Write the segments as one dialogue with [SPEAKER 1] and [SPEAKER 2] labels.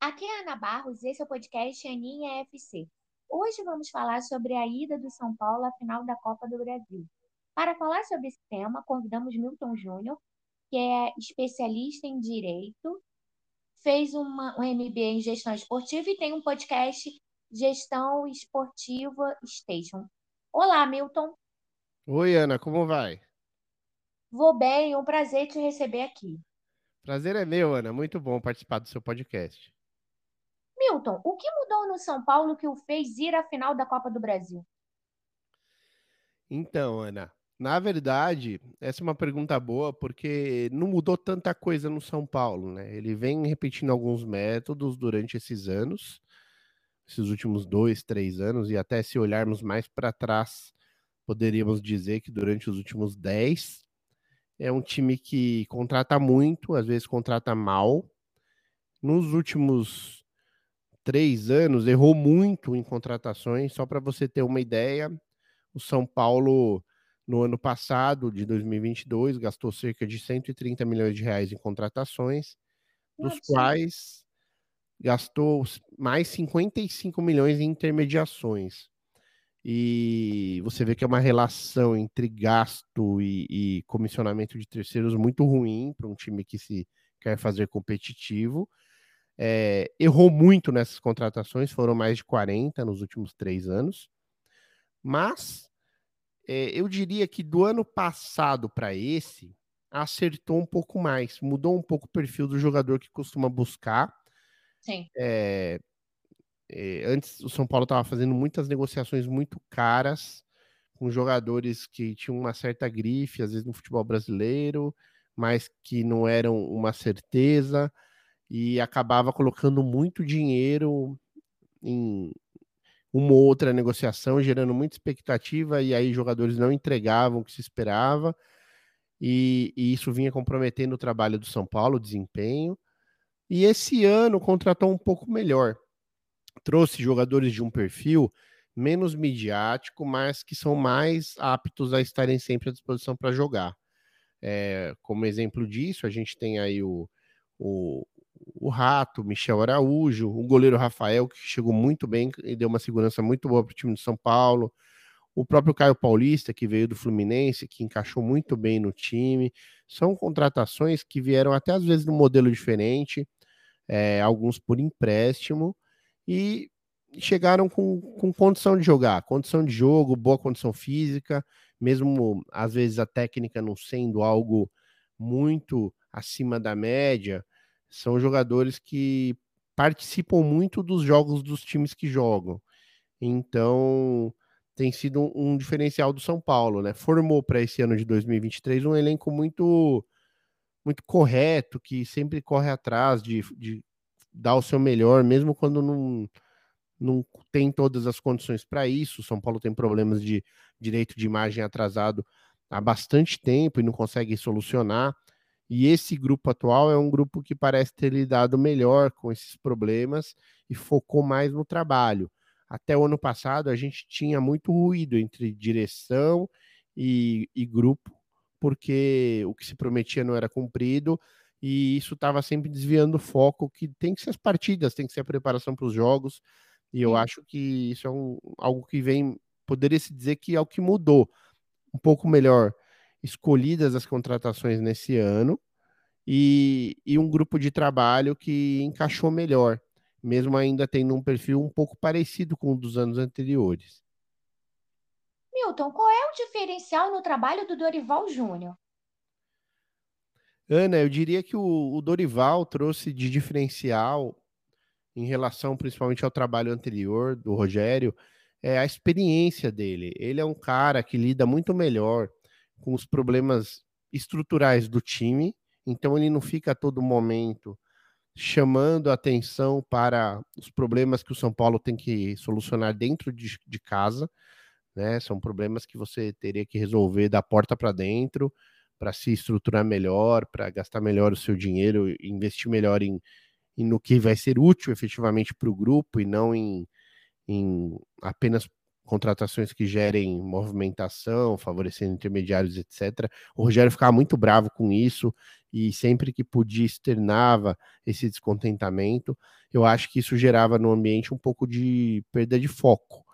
[SPEAKER 1] Aqui é a Ana Barros, esse é o podcast Aninha FC. Hoje vamos falar sobre a ida do São Paulo à final da Copa do Brasil. Para falar sobre esse tema, convidamos Milton Júnior, que é especialista em Direito, fez uma, um MBA em Gestão Esportiva e tem um podcast Gestão Esportiva Station. Olá, Milton.
[SPEAKER 2] Oi, Ana, como vai?
[SPEAKER 1] Vou bem, um prazer te receber aqui.
[SPEAKER 2] Prazer é meu, Ana. Muito bom participar do seu podcast.
[SPEAKER 1] Milton, o que mudou no São Paulo que o fez ir à final da Copa do Brasil?
[SPEAKER 2] Então, Ana, na verdade, essa é uma pergunta boa porque não mudou tanta coisa no São Paulo, né? Ele vem repetindo alguns métodos durante esses anos, esses últimos dois, três anos, e até se olharmos mais para trás, poderíamos dizer que durante os últimos dez, é um time que contrata muito, às vezes contrata mal. Nos últimos três anos, errou muito em contratações. Só para você ter uma ideia, o São Paulo, no ano passado, de 2022, gastou cerca de 130 milhões de reais em contratações, dos Nossa. quais gastou mais 55 milhões em intermediações. E você vê que é uma relação entre gasto e, e comissionamento de terceiros muito ruim para um time que se quer fazer competitivo. É, errou muito nessas contratações, foram mais de 40 nos últimos três anos. Mas é, eu diria que do ano passado para esse, acertou um pouco mais, mudou um pouco o perfil do jogador que costuma buscar.
[SPEAKER 1] Sim.
[SPEAKER 2] É, antes o São Paulo estava fazendo muitas negociações muito caras com jogadores que tinham uma certa grife, às vezes no futebol brasileiro, mas que não eram uma certeza e acabava colocando muito dinheiro em uma ou outra negociação, gerando muita expectativa, e aí jogadores não entregavam o que se esperava, e, e isso vinha comprometendo o trabalho do São Paulo, o desempenho. E esse ano contratou um pouco melhor trouxe jogadores de um perfil menos midiático, mas que são mais aptos a estarem sempre à disposição para jogar. É, como exemplo disso, a gente tem aí o, o, o Rato, Michel Araújo, o goleiro Rafael, que chegou muito bem e deu uma segurança muito boa para o time de São Paulo. O próprio Caio Paulista, que veio do Fluminense, que encaixou muito bem no time. São contratações que vieram até às vezes num modelo diferente, é, alguns por empréstimo, e chegaram com, com condição de jogar, condição de jogo, boa condição física, mesmo às vezes a técnica não sendo algo muito acima da média, são jogadores que participam muito dos jogos dos times que jogam. Então, tem sido um, um diferencial do São Paulo, né? Formou para esse ano de 2023 um elenco muito muito correto, que sempre corre atrás de, de dar o seu melhor, mesmo quando não, não tem todas as condições para isso. São Paulo tem problemas de direito de imagem atrasado há bastante tempo e não consegue solucionar. E esse grupo atual é um grupo que parece ter lidado melhor com esses problemas e focou mais no trabalho. Até o ano passado, a gente tinha muito ruído entre direção e, e grupo, porque o que se prometia não era cumprido e isso estava sempre desviando o foco que tem que ser as partidas, tem que ser a preparação para os jogos, e eu acho que isso é um, algo que vem, poderia se dizer que é o que mudou, um pouco melhor escolhidas as contratações nesse ano, e, e um grupo de trabalho que encaixou melhor, mesmo ainda tendo um perfil um pouco parecido com o dos anos anteriores.
[SPEAKER 1] Milton, qual é o diferencial no trabalho do Dorival Júnior?
[SPEAKER 2] Ana, eu diria que o, o Dorival trouxe de diferencial em relação principalmente ao trabalho anterior do Rogério, é a experiência dele. Ele é um cara que lida muito melhor com os problemas estruturais do time, então ele não fica a todo momento chamando atenção para os problemas que o São Paulo tem que solucionar dentro de, de casa, né? São problemas que você teria que resolver da porta para dentro para se estruturar melhor, para gastar melhor o seu dinheiro, investir melhor em, em no que vai ser útil efetivamente para o grupo e não em, em apenas contratações que gerem movimentação, favorecendo intermediários, etc. O Rogério ficava muito bravo com isso e sempre que podia externava esse descontentamento. Eu acho que isso gerava no ambiente um pouco de perda de foco.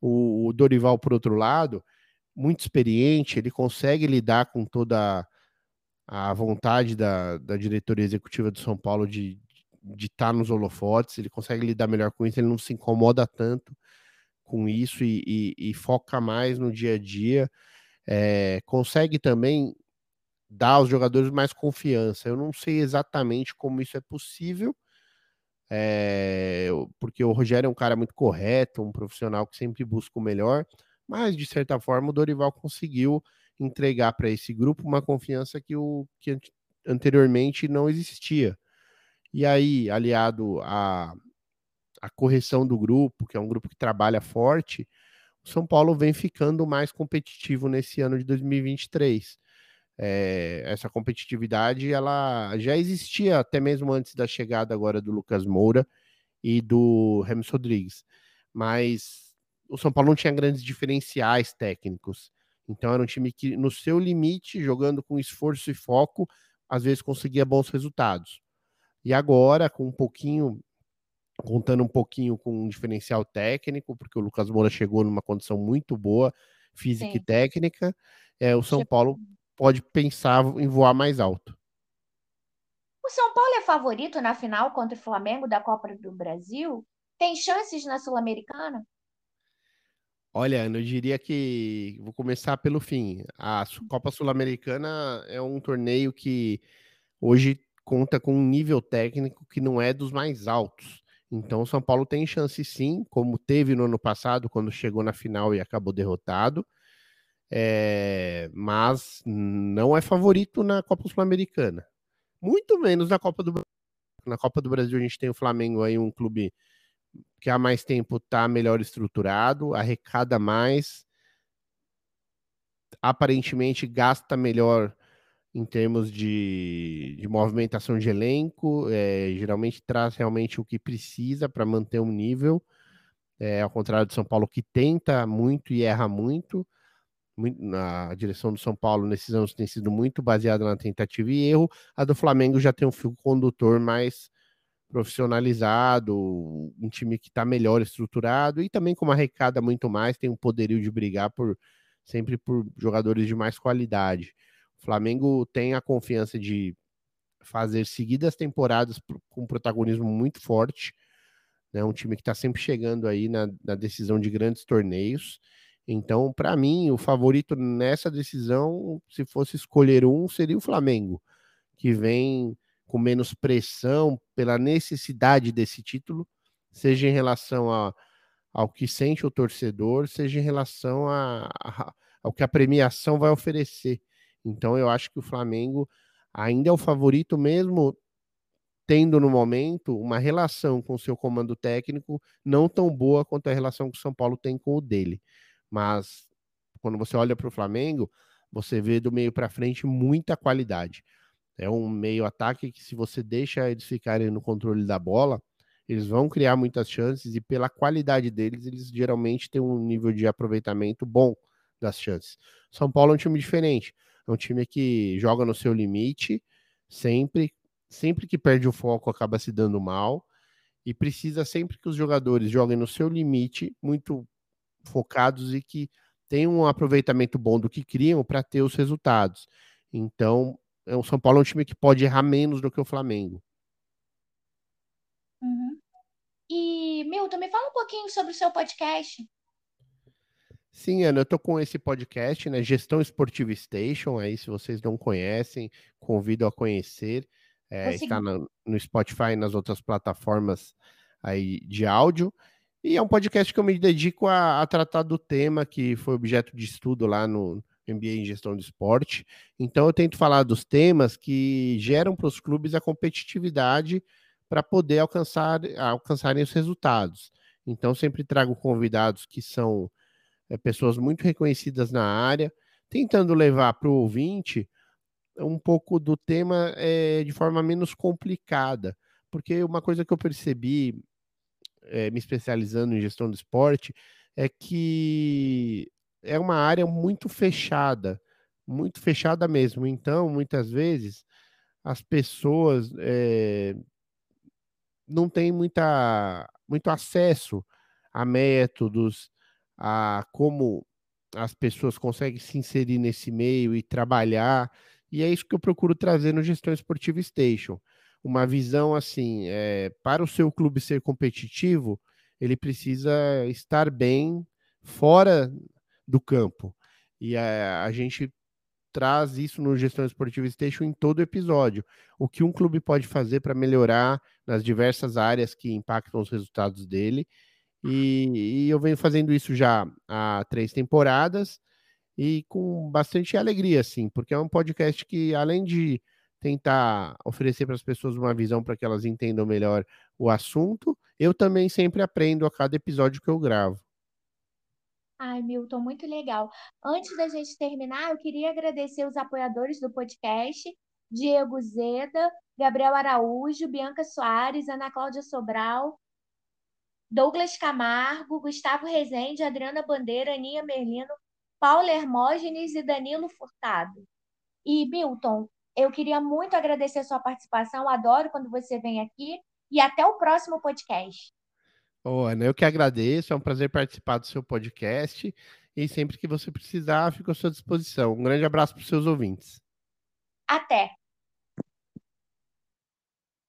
[SPEAKER 2] O, Dorival, por outro lado, muito experiente, ele consegue lidar com toda a vontade da, da diretoria executiva do São Paulo de de estar tá nos holofotes, ele consegue lidar melhor com isso, ele não se incomoda tanto com isso e, e, e foca mais no dia a dia. É, consegue também dar aos jogadores mais confiança. Eu não sei exatamente como isso é possível, é, porque o Rogério é um cara muito correto, um profissional que sempre busca o melhor, mas de certa forma o Dorival conseguiu entregar para esse grupo uma confiança que, o, que anteriormente não existia. E aí, aliado à, à correção do grupo, que é um grupo que trabalha forte, o São Paulo vem ficando mais competitivo nesse ano de 2023. É, essa competitividade ela já existia até mesmo antes da chegada agora do Lucas Moura e do Remus Rodrigues, mas o São Paulo não tinha grandes diferenciais técnicos. Então era um time que, no seu limite, jogando com esforço e foco, às vezes conseguia bons resultados. E agora, com um pouquinho, contando um pouquinho com um diferencial técnico, porque o Lucas Moura chegou numa condição muito boa, física Sim. e técnica, é, o São Paulo pode pensar em voar mais alto.
[SPEAKER 1] O São Paulo é favorito na final contra o Flamengo da Copa do Brasil? Tem chances na Sul-Americana?
[SPEAKER 2] Olha, eu diria que vou começar pelo fim. A Copa Sul-Americana é um torneio que hoje conta com um nível técnico que não é dos mais altos. Então, o São Paulo tem chance sim, como teve no ano passado, quando chegou na final e acabou derrotado. É, mas não é favorito na Copa Sul-Americana. Muito menos na Copa do Brasil. Na Copa do Brasil, a gente tem o Flamengo aí, um clube que há mais tempo está melhor estruturado, arrecada mais, aparentemente gasta melhor em termos de, de movimentação de elenco, é, geralmente traz realmente o que precisa para manter um nível, é, ao contrário do São Paulo, que tenta muito e erra muito. muito. A direção do São Paulo nesses anos tem sido muito baseada na tentativa e erro. A do Flamengo já tem um fio condutor mais profissionalizado, um time que está melhor estruturado e também com uma arrecada muito mais, tem um poderio de brigar por sempre por jogadores de mais qualidade. Flamengo tem a confiança de fazer seguidas temporadas com um protagonismo muito forte, né? Um time que está sempre chegando aí na, na, decisão de grandes torneios. Então, para mim, o favorito nessa decisão, se fosse escolher um, seria o Flamengo, que vem com menos pressão pela necessidade desse título, seja em relação a, ao que sente o torcedor, seja em relação a, a, ao que a premiação vai oferecer. Então eu acho que o Flamengo ainda é o favorito, mesmo tendo no momento uma relação com o seu comando técnico não tão boa quanto a relação que o São Paulo tem com o dele. Mas quando você olha para o Flamengo, você vê do meio para frente muita qualidade. É um meio ataque que, se você deixa eles ficarem no controle da bola, eles vão criar muitas chances e, pela qualidade deles, eles geralmente têm um nível de aproveitamento bom das chances. São Paulo é um time diferente. É um time que joga no seu limite, sempre, sempre que perde o foco acaba se dando mal e precisa sempre que os jogadores joguem no seu limite, muito focados e que tenham um aproveitamento bom do que criam para ter os resultados. Então, é o São Paulo é um time que pode errar menos do que o Flamengo.
[SPEAKER 1] Uhum. E, Milton, me fala um pouquinho sobre o seu podcast.
[SPEAKER 2] Sim, Ana, eu tô com esse podcast, né? Gestão Esportiva Station. Aí, se vocês não conhecem, convido a conhecer. É, está no, no Spotify e nas outras plataformas aí de áudio. E é um podcast que eu me dedico a, a, tratar do tema que foi objeto de estudo lá no MBA em Gestão de Esporte. Então, eu tento falar dos temas que geram para os clubes a competitividade para poder alcançar alcançarem os resultados. Então, sempre trago convidados que são é, pessoas muito reconhecidas na área, tentando levar para o ouvinte um pouco do tema é, de forma menos complicada. Porque uma coisa que eu percebi, é, me especializando em gestão do esporte, é que é uma área muito fechada, muito fechada mesmo. Então, muitas vezes, as pessoas é, não têm muita, muito acesso a métodos, a como as pessoas conseguem se inserir nesse meio e trabalhar. E é isso que eu procuro trazer no Gestão Esportiva Station. Uma visão assim, é, para o seu clube ser competitivo, ele precisa estar bem fora do campo. E a, a gente traz isso no Gestão Esportiva Station em todo episódio. O que um clube pode fazer para melhorar nas diversas áreas que impactam os resultados dele. E, e, eu venho fazendo isso já há três temporadas e com bastante alegria, assim, porque é um podcast que, além de tentar oferecer para as pessoas uma visão para que elas entendam melhor o assunto, eu também sempre aprendo a cada episódio que eu gravo.
[SPEAKER 1] Ai, Milton, muito legal. Antes da gente terminar, eu queria agradecer os apoiadores do podcast, Diego Zeda, Gabriel Araújo, Bianca Soares, Ana Cláudia Sobral, Douglas Camargo, Gustavo Rezende, Adriana Bandeira, Aninha Merlino, Paulo Hermógenes e Danilo Furtado. E, Milton, eu queria muito agradecer a sua participação, adoro quando você vem aqui, e até o próximo podcast.
[SPEAKER 2] Ô, Ana, eu que agradeço, é um prazer participar do seu podcast e sempre que você precisar, fico à sua disposição. Um grande abraço para os seus ouvintes.
[SPEAKER 1] Até!